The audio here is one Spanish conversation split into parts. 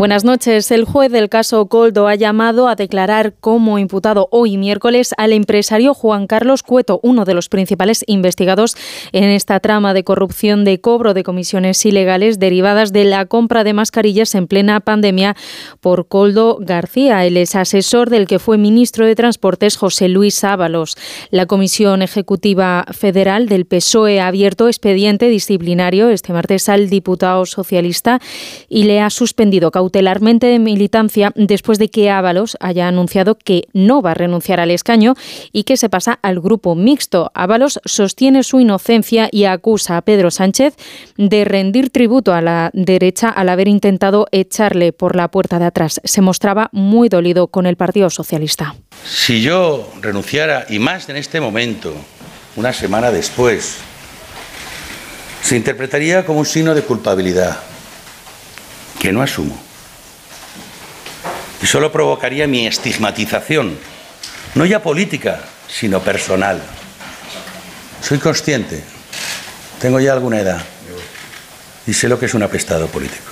Buenas noches. El juez del caso Coldo ha llamado a declarar como imputado hoy miércoles al empresario Juan Carlos Cueto, uno de los principales investigados en esta trama de corrupción de cobro de comisiones ilegales derivadas de la compra de mascarillas en plena pandemia por Coldo García. el es asesor del que fue ministro de Transportes José Luis Ábalos. La Comisión Ejecutiva Federal del PSOE ha abierto expediente disciplinario este martes al diputado socialista y le ha suspendido cautelarmente de militancia después de que Ábalos haya anunciado que no va a renunciar al escaño y que se pasa al grupo mixto. Ábalos sostiene su inocencia y acusa a Pedro Sánchez de rendir tributo a la derecha al haber intentado echarle por la puerta de atrás. Se mostraba muy dolido con el Partido Socialista. Si yo renunciara, y más en este momento, una semana después, se interpretaría como un signo de culpabilidad que no asumo y solo provocaría mi estigmatización, no ya política, sino personal. Soy consciente, tengo ya alguna edad y sé lo que es un apestado político.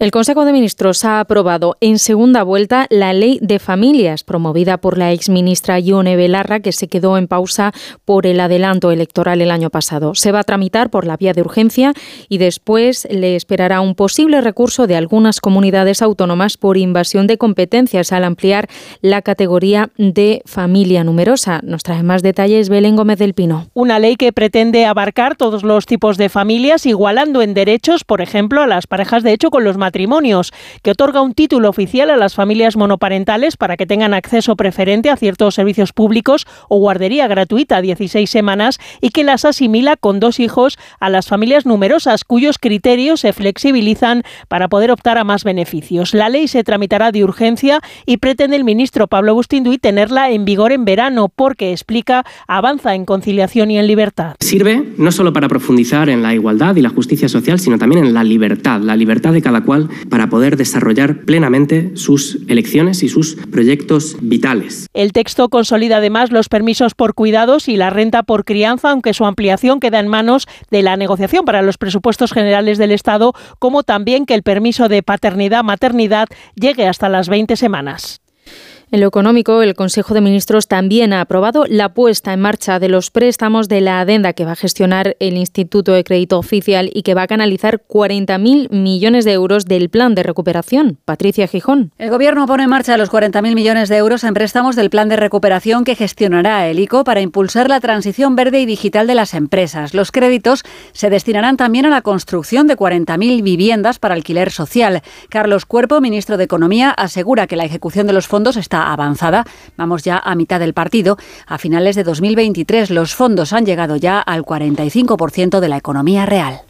El Consejo de Ministros ha aprobado en segunda vuelta la ley de familias promovida por la exministra Ione Belarra, que se quedó en pausa por el adelanto electoral el año pasado. Se va a tramitar por la vía de urgencia y después le esperará un posible recurso de algunas comunidades autónomas por invasión de competencias al ampliar la categoría de familia numerosa. Nos trae más detalles Belén Gómez del Pino. Una ley que pretende abarcar todos los tipos de familias, igualando en derechos, por ejemplo, a las parejas de hecho con los que otorga un título oficial a las familias monoparentales para que tengan acceso preferente a ciertos servicios públicos o guardería gratuita 16 semanas y que las asimila con dos hijos a las familias numerosas cuyos criterios se flexibilizan para poder optar a más beneficios. La ley se tramitará de urgencia y pretende el ministro Pablo Bustinduy tenerla en vigor en verano porque explica avanza en conciliación y en libertad. Sirve no solo para profundizar en la igualdad y la justicia social, sino también en la libertad, la libertad de cada cual para poder desarrollar plenamente sus elecciones y sus proyectos vitales. El texto consolida además los permisos por cuidados y la renta por crianza, aunque su ampliación queda en manos de la negociación para los presupuestos generales del Estado, como también que el permiso de paternidad-maternidad llegue hasta las 20 semanas. En lo económico, el Consejo de Ministros también ha aprobado la puesta en marcha de los préstamos de la adenda que va a gestionar el Instituto de Crédito Oficial y que va a canalizar 40.000 millones de euros del plan de recuperación. Patricia Gijón. El Gobierno pone en marcha los 40.000 millones de euros en préstamos del plan de recuperación que gestionará el ICO para impulsar la transición verde y digital de las empresas. Los créditos se destinarán también a la construcción de 40.000 viviendas para alquiler social. Carlos Cuerpo, ministro de Economía, asegura que la ejecución de los fondos está avanzada. Vamos ya a mitad del partido. A finales de 2023 los fondos han llegado ya al 45% de la economía real.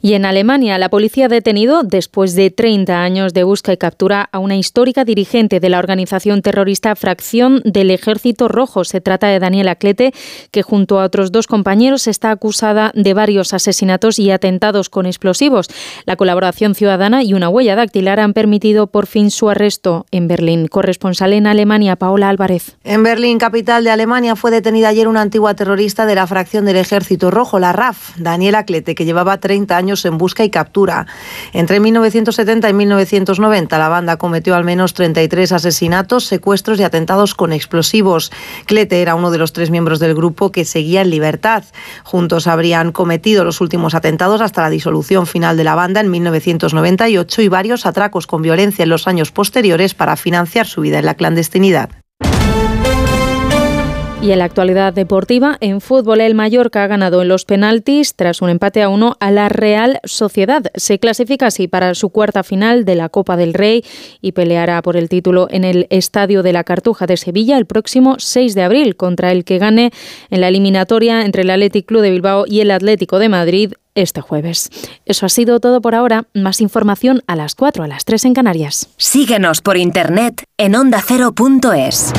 Y en Alemania, la policía ha detenido, después de 30 años de búsqueda y captura, a una histórica dirigente de la organización terrorista Fracción del Ejército Rojo. Se trata de Daniela Clete, que junto a otros dos compañeros está acusada de varios asesinatos y atentados con explosivos. La colaboración ciudadana y una huella dactilar han permitido por fin su arresto en Berlín. Corresponsal en Alemania, Paola Álvarez. En Berlín, capital de Alemania, fue detenida ayer una antigua terrorista de la Fracción del Ejército Rojo, la RAF, Daniela Clete, que llevaba 30 años en busca y captura. Entre 1970 y 1990, la banda cometió al menos 33 asesinatos, secuestros y atentados con explosivos. Clete era uno de los tres miembros del grupo que seguía en libertad. Juntos habrían cometido los últimos atentados hasta la disolución final de la banda en 1998 y varios atracos con violencia en los años posteriores para financiar su vida en la clandestinidad. Y en la actualidad deportiva, en fútbol el Mallorca ha ganado en los penaltis tras un empate a uno a la Real Sociedad. Se clasifica así para su cuarta final de la Copa del Rey y peleará por el título en el Estadio de la Cartuja de Sevilla el próximo 6 de abril contra el que gane en la eliminatoria entre el Athletic Club de Bilbao y el Atlético de Madrid este jueves. Eso ha sido todo por ahora. Más información a las 4, a las 3 en Canarias. Síguenos por internet en ondacero.es.